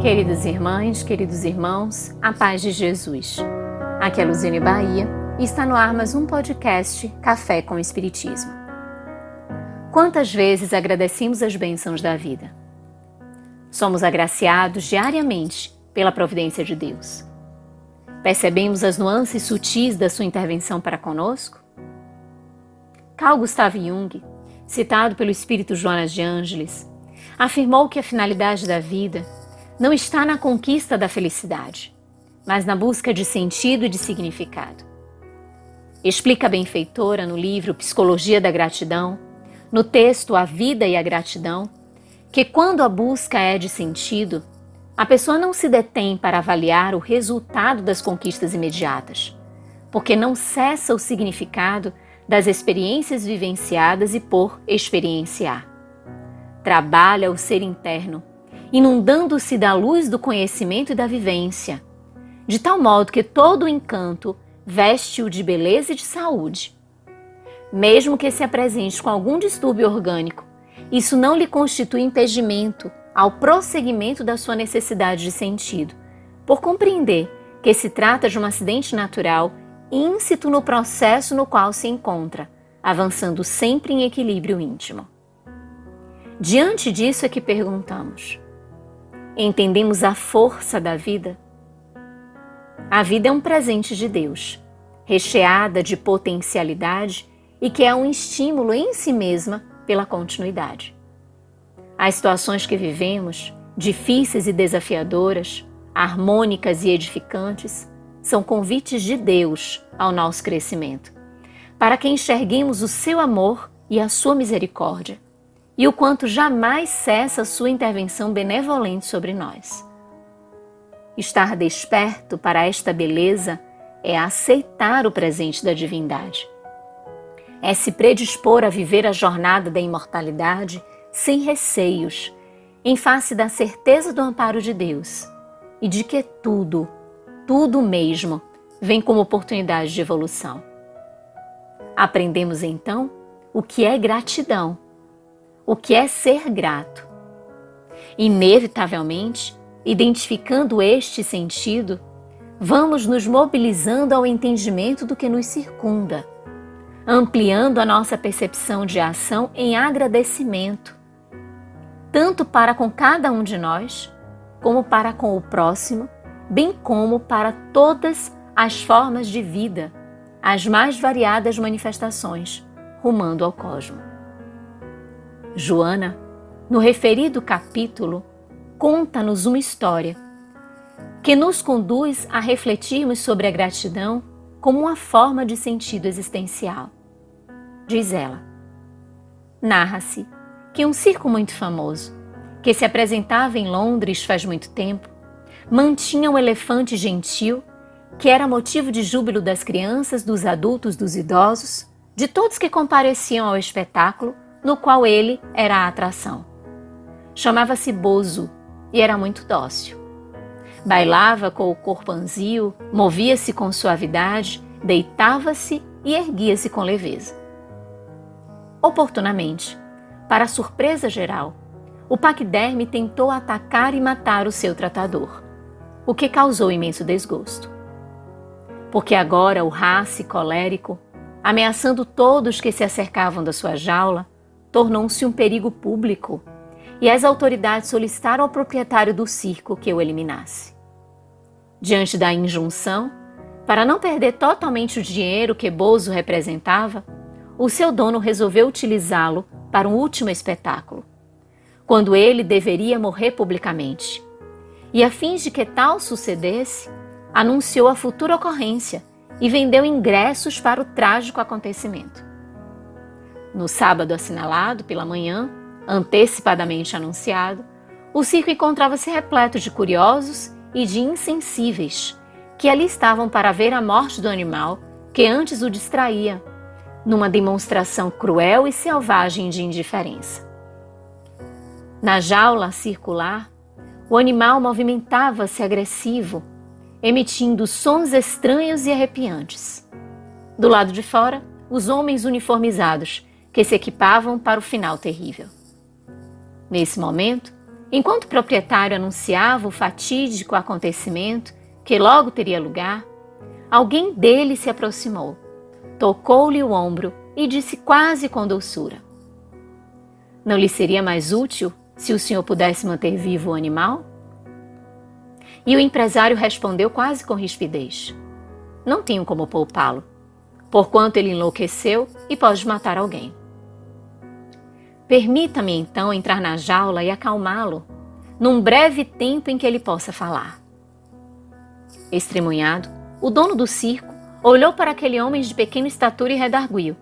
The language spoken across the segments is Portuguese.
Queridas irmãs, queridos irmãos, a paz de Jesus. Aqui é Luziane Bahia e está no ar mais um podcast Café com Espiritismo. Quantas vezes agradecemos as bênçãos da vida? Somos agraciados diariamente pela providência de Deus. Percebemos as nuances sutis da sua intervenção para conosco? Carl Gustav Jung, citado pelo espírito Jonas de Ângeles, afirmou que a finalidade da vida não está na conquista da felicidade, mas na busca de sentido e de significado. Explica a benfeitora no livro Psicologia da Gratidão, no texto A Vida e a Gratidão, que quando a busca é de sentido, a pessoa não se detém para avaliar o resultado das conquistas imediatas, porque não cessa o significado das experiências vivenciadas e por experienciar. Trabalha o ser interno inundando-se da luz do conhecimento e da vivência, de tal modo que todo o encanto veste-o de beleza e de saúde. Mesmo que se apresente com algum distúrbio orgânico, isso não lhe constitui impedimento ao prosseguimento da sua necessidade de sentido, por compreender que se trata de um acidente natural íncito no processo no qual se encontra, avançando sempre em equilíbrio íntimo. Diante disso é que perguntamos: entendemos a força da vida? A vida é um presente de Deus, recheada de potencialidade e que é um estímulo em si mesma pela continuidade. As situações que vivemos, difíceis e desafiadoras, harmônicas e edificantes, são convites de Deus ao nosso crescimento, para que enxerguemos o seu amor e a sua misericórdia e o quanto jamais cessa sua intervenção benevolente sobre nós. Estar desperto para esta beleza é aceitar o presente da divindade. É se predispor a viver a jornada da imortalidade sem receios, em face da certeza do amparo de Deus e de que tudo, tudo mesmo, vem como oportunidade de evolução. Aprendemos então o que é gratidão o que é ser grato. Inevitavelmente, identificando este sentido, vamos nos mobilizando ao entendimento do que nos circunda, ampliando a nossa percepção de ação em agradecimento, tanto para com cada um de nós, como para com o próximo, bem como para todas as formas de vida, as mais variadas manifestações, rumando ao cosmos. Joana, no referido capítulo, conta-nos uma história que nos conduz a refletirmos sobre a gratidão como uma forma de sentido existencial. Diz ela: Narra-se que um circo muito famoso, que se apresentava em Londres faz muito tempo, mantinha um elefante gentil que era motivo de júbilo das crianças, dos adultos, dos idosos, de todos que compareciam ao espetáculo no qual ele era a atração. Chamava-se Bozo e era muito dócil. Bailava com o corpo anzio, movia-se com suavidade, deitava-se e erguia-se com leveza. Oportunamente, para surpresa geral, o paquiderme tentou atacar e matar o seu tratador, o que causou imenso desgosto. Porque agora o race colérico, ameaçando todos que se acercavam da sua jaula, tornou-se um perigo público e as autoridades solicitaram ao proprietário do circo que o eliminasse. Diante da injunção, para não perder totalmente o dinheiro que Bozo representava, o seu dono resolveu utilizá-lo para um último espetáculo, quando ele deveria morrer publicamente. E a fim de que tal sucedesse, anunciou a futura ocorrência e vendeu ingressos para o trágico acontecimento. No sábado assinalado, pela manhã, antecipadamente anunciado, o circo encontrava-se repleto de curiosos e de insensíveis, que ali estavam para ver a morte do animal que antes o distraía, numa demonstração cruel e selvagem de indiferença. Na jaula circular, o animal movimentava-se agressivo, emitindo sons estranhos e arrepiantes. Do lado de fora, os homens uniformizados que se equipavam para o final terrível. Nesse momento, Enquanto o proprietário anunciava o fatídico acontecimento que logo teria lugar, alguém dele se aproximou, tocou-lhe o ombro e disse quase com doçura: Não lhe seria mais útil se o senhor pudesse manter vivo o animal? E o empresário respondeu quase com rispidez: Não tenho como poupá-lo, porquanto ele enlouqueceu e pode matar alguém. Permita-me então entrar na jaula e acalmá-lo, num breve tempo em que ele possa falar. Estremunhado, o dono do circo olhou para aquele homem de pequena estatura e redarguiu.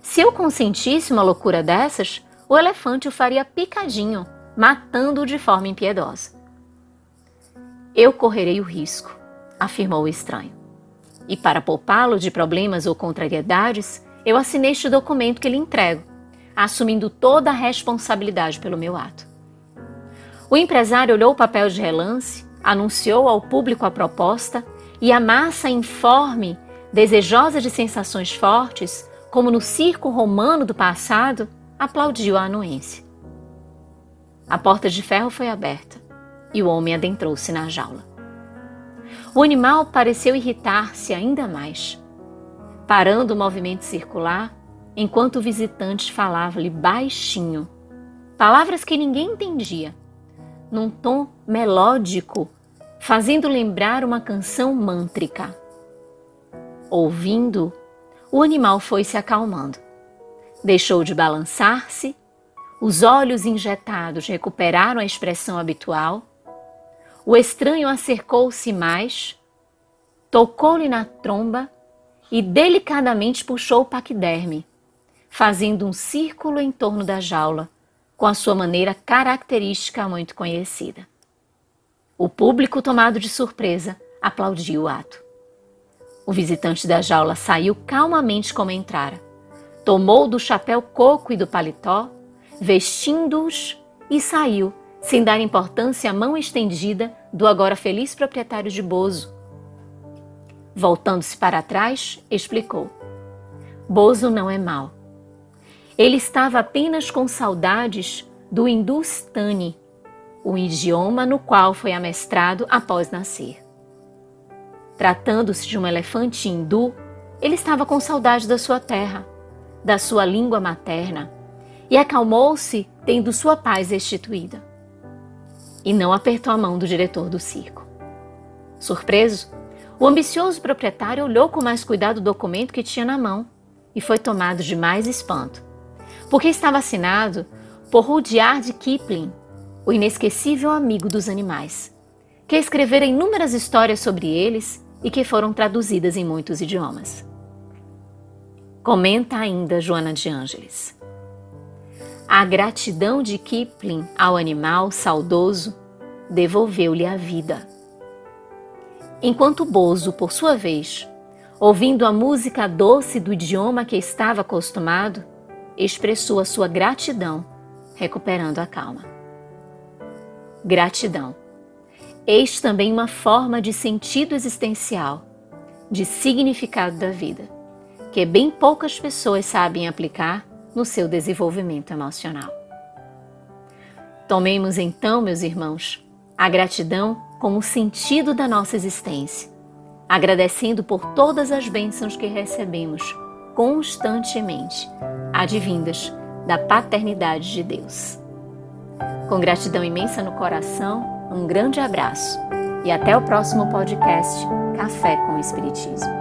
Se eu consentisse uma loucura dessas, o elefante o faria picadinho, matando-o de forma impiedosa. Eu correrei o risco, afirmou o estranho. E para poupá-lo de problemas ou contrariedades, eu assinei este documento que lhe entrego, assumindo toda a responsabilidade pelo meu ato. O empresário olhou o papel de relance, anunciou ao público a proposta e a massa informe, desejosa de sensações fortes, como no circo romano do passado, aplaudiu a anuência. A porta de ferro foi aberta e o homem adentrou-se na jaula. O animal pareceu irritar-se ainda mais. Parando o movimento circular, enquanto o visitante falava-lhe baixinho, palavras que ninguém entendia, num tom melódico, fazendo lembrar uma canção mântrica. Ouvindo, o animal foi se acalmando. Deixou de balançar-se, os olhos injetados recuperaram a expressão habitual. O estranho acercou-se mais, tocou-lhe na tromba e delicadamente puxou o paquiderme, fazendo um círculo em torno da jaula, com a sua maneira característica muito conhecida. O público, tomado de surpresa, aplaudiu o ato. O visitante da jaula saiu calmamente como entrara. Tomou do chapéu coco e do paletó, vestindo-os, e saiu, sem dar importância à mão estendida do agora feliz proprietário de Bozo. Voltando-se para trás, explicou: Bozo não é mau. Ele estava apenas com saudades do Hindustani, o idioma no qual foi amestrado após nascer. Tratando-se de um elefante hindu, ele estava com saudade da sua terra, da sua língua materna, e acalmou-se tendo sua paz restituída. E não apertou a mão do diretor do circo. Surpreso, o ambicioso proprietário olhou com mais cuidado o documento que tinha na mão e foi tomado de mais espanto porque estava assinado por Rudyard Kipling, o inesquecível amigo dos animais, que escrevera inúmeras histórias sobre eles e que foram traduzidas em muitos idiomas. Comenta ainda Joana de Ângeles. A gratidão de Kipling ao animal saudoso devolveu-lhe a vida. Enquanto Bozo, por sua vez, ouvindo a música doce do idioma que estava acostumado, expressou a sua gratidão, recuperando a calma. Gratidão. Eis também uma forma de sentido existencial, de significado da vida, que bem poucas pessoas sabem aplicar no seu desenvolvimento emocional. Tomemos então, meus irmãos, a gratidão como sentido da nossa existência, agradecendo por todas as bênçãos que recebemos constantemente, advindas da paternidade de Deus. Com gratidão imensa no coração, um grande abraço e até o próximo podcast Café com Espiritismo.